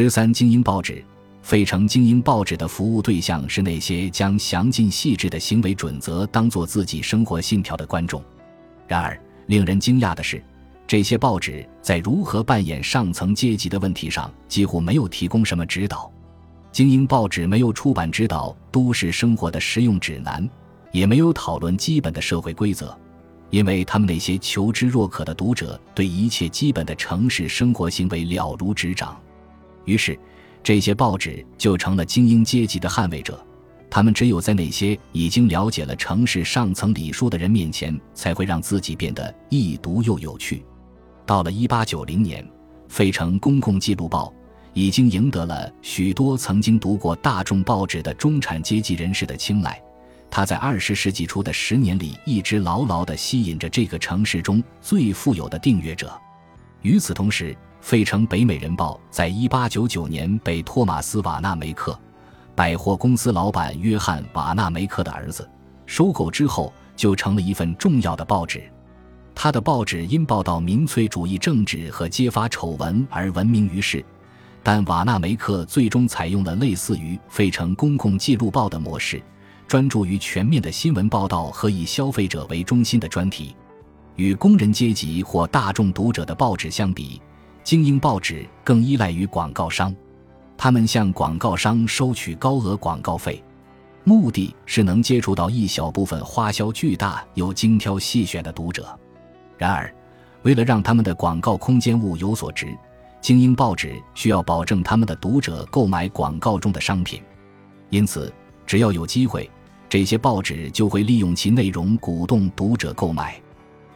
十三精英报纸，费城精英报纸的服务对象是那些将详尽细致的行为准则当做自己生活信条的观众。然而，令人惊讶的是，这些报纸在如何扮演上层阶级的问题上几乎没有提供什么指导。精英报纸没有出版指导都市生活的实用指南，也没有讨论基本的社会规则，因为他们那些求知若渴的读者对一切基本的城市生活行为了如指掌。于是，这些报纸就成了精英阶级的捍卫者。他们只有在那些已经了解了城市上层礼数的人面前，才会让自己变得易读又有趣。到了1890年，《费城公共记录报》。已经赢得了许多曾经读过大众报纸的中产阶级人士的青睐。他在二十世纪初的十年里，一直牢牢地吸引着这个城市中最富有的订阅者。与此同时，费城北美人报在一八九九年被托马斯·瓦纳梅克，百货公司老板约翰·瓦纳梅克的儿子收购之后，就成了一份重要的报纸。他的报纸因报道民粹主义政治和揭发丑闻而闻名于世。但瓦纳梅克最终采用了类似于《费城公共记录报》的模式，专注于全面的新闻报道和以消费者为中心的专题。与工人阶级或大众读者的报纸相比，精英报纸更依赖于广告商。他们向广告商收取高额广告费，目的是能接触到一小部分花销巨大又精挑细选的读者。然而，为了让他们的广告空间物有所值。精英报纸需要保证他们的读者购买广告中的商品，因此，只要有机会，这些报纸就会利用其内容鼓动读者购买。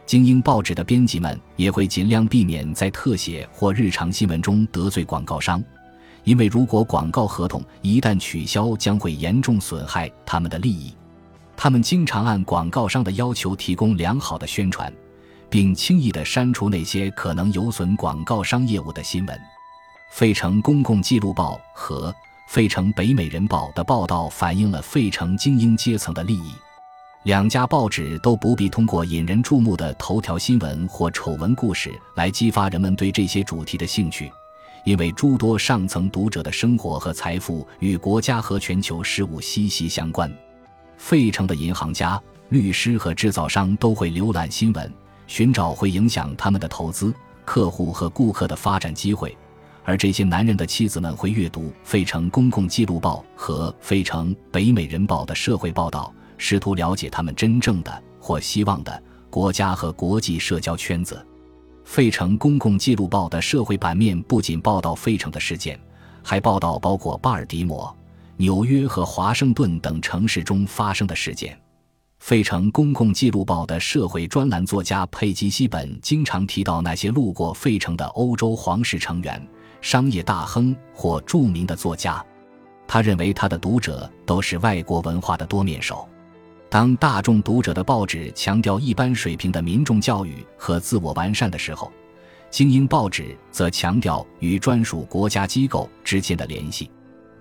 精英报纸的编辑们也会尽量避免在特写或日常新闻中得罪广告商，因为如果广告合同一旦取消，将会严重损害他们的利益。他们经常按广告商的要求提供良好的宣传。并轻易地删除那些可能有损广告商业务的新闻。费城公共记录报和费城北美人报的报道反映了费城精英阶层的利益。两家报纸都不必通过引人注目的头条新闻或丑闻故事来激发人们对这些主题的兴趣，因为诸多上层读者的生活和财富与国家和全球事务息息相关。费城的银行家、律师和制造商都会浏览新闻。寻找会影响他们的投资、客户和顾客的发展机会，而这些男人的妻子们会阅读《费城公共记录报》和《费城北美人报》的社会报道，试图了解他们真正的或希望的国家和国际社交圈子。《费城公共记录报》的社会版面不仅报道费城的事件，还报道包括巴尔的摩、纽约和华盛顿等城市中发生的事件。费城公共记录报的社会专栏作家佩吉西本经常提到那些路过费城的欧洲皇室成员、商业大亨或著名的作家。他认为他的读者都是外国文化的多面手。当大众读者的报纸强调一般水平的民众教育和自我完善的时候，精英报纸则强调与专属国家机构之间的联系。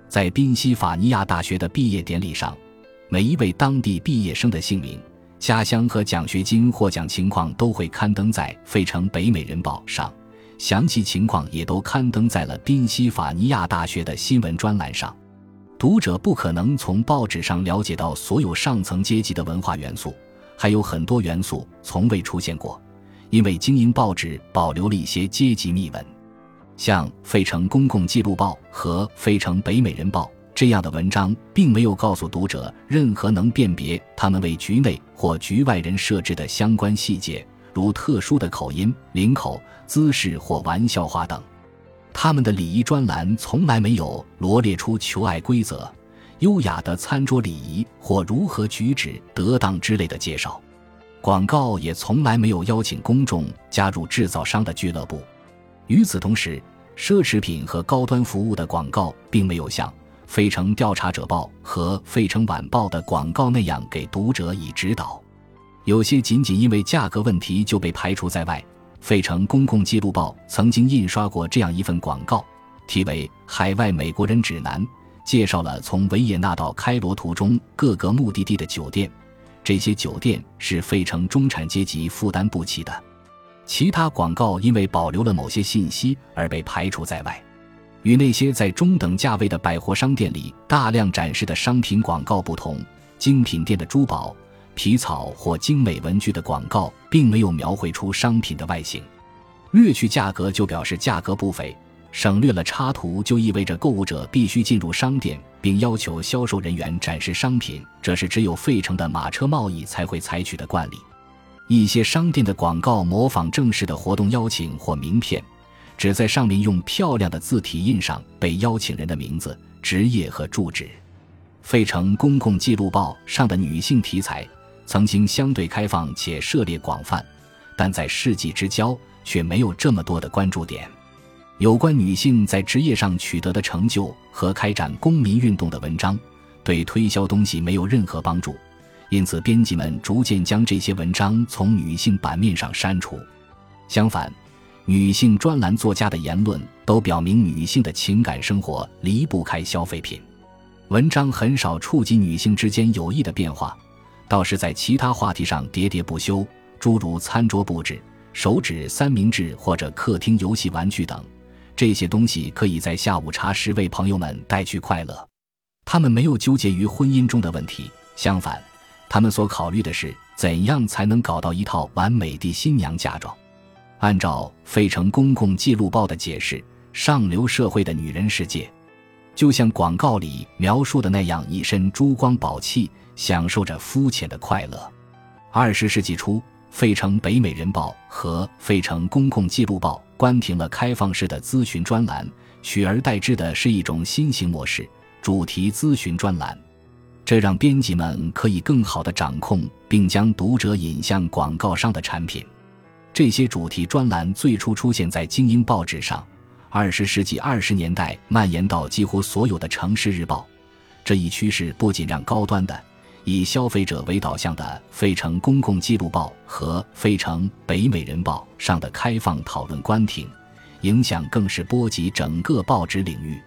在宾夕法尼亚大学的毕业典礼上。每一位当地毕业生的姓名、家乡和奖学金获奖情况都会刊登在《费城北美人报》上，详细情况也都刊登在了宾夕法尼亚大学的新闻专栏上。读者不可能从报纸上了解到所有上层阶级的文化元素，还有很多元素从未出现过，因为精英报纸保留了一些阶级秘闻，像《费城公共记录报》和《费城北美人报》。这样的文章并没有告诉读者任何能辨别他们为局内或局外人设置的相关细节，如特殊的口音、领口、姿势或玩笑话等。他们的礼仪专栏从来没有罗列出求爱规则、优雅的餐桌礼仪或如何举止得当之类的介绍。广告也从来没有邀请公众加入制造商的俱乐部。与此同时，奢侈品和高端服务的广告并没有像。《费城调查者报》和《费城晚报》的广告那样给读者以指导，有些仅仅因为价格问题就被排除在外。《费城公共记录报》曾经印刷过这样一份广告，题为《海外美国人指南》，介绍了从维也纳到开罗途中各个目的地的酒店，这些酒店是费城中产阶级负担不起的。其他广告因为保留了某些信息而被排除在外。与那些在中等价位的百货商店里大量展示的商品广告不同，精品店的珠宝、皮草或精美文具的广告并没有描绘出商品的外形。略去价格就表示价格不菲，省略了插图就意味着购物者必须进入商店并要求销售人员展示商品，这是只有费城的马车贸易才会采取的惯例。一些商店的广告模仿正式的活动邀请或名片。只在上面用漂亮的字体印上被邀请人的名字、职业和住址。费城公共记录报上的女性题材曾经相对开放且涉猎广泛，但在世纪之交却没有这么多的关注点。有关女性在职业上取得的成就和开展公民运动的文章，对推销东西没有任何帮助，因此编辑们逐渐将这些文章从女性版面上删除。相反，女性专栏作家的言论都表明，女性的情感生活离不开消费品。文章很少触及女性之间友谊的变化，倒是在其他话题上喋喋不休，诸如餐桌布置、手指三明治或者客厅游戏玩具等。这些东西可以在下午茶时为朋友们带去快乐。他们没有纠结于婚姻中的问题，相反，他们所考虑的是怎样才能搞到一套完美的新娘嫁妆。按照《费城公共记录报》的解释，上流社会的女人世界，就像广告里描述的那样，一身珠光宝气，享受着肤浅的快乐。二十世纪初，《费城北美人报》和《费城公共记录报》关停了开放式的咨询专栏，取而代之的是一种新型模式——主题咨询专栏。这让编辑们可以更好地掌控并将读者引向广告商的产品。这些主题专栏最初出现在精英报纸上，二十世纪二十年代蔓延到几乎所有的城市日报。这一趋势不仅让高端的、以消费者为导向的《费城公共记录报》和《费城北美人报》上的开放讨论关停，影响更是波及整个报纸领域。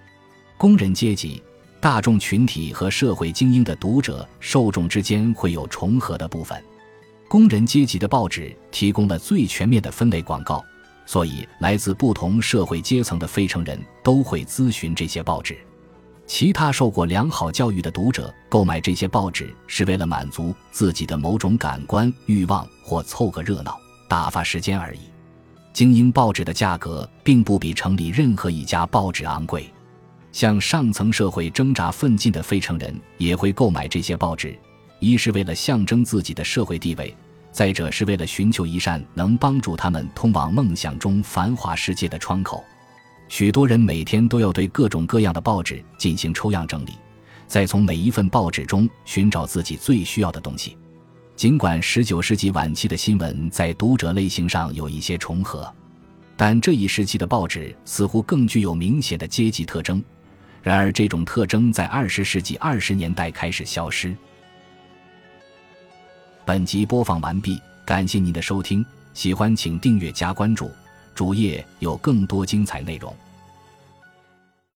工人阶级、大众群体和社会精英的读者受众之间会有重合的部分。工人阶级的报纸提供了最全面的分类广告，所以来自不同社会阶层的费城人都会咨询这些报纸。其他受过良好教育的读者购买这些报纸是为了满足自己的某种感官欲望或凑个热闹、打发时间而已。精英报纸的价格并不比城里任何一家报纸昂贵，向上层社会挣扎奋进的费城人也会购买这些报纸。一是为了象征自己的社会地位，再者是为了寻求一扇能帮助他们通往梦想中繁华世界的窗口。许多人每天都要对各种各样的报纸进行抽样整理，再从每一份报纸中寻找自己最需要的东西。尽管19世纪晚期的新闻在读者类型上有一些重合，但这一时期的报纸似乎更具有明显的阶级特征。然而，这种特征在20世纪20年代开始消失。本集播放完毕，感谢您的收听，喜欢请订阅加关注，主页有更多精彩内容。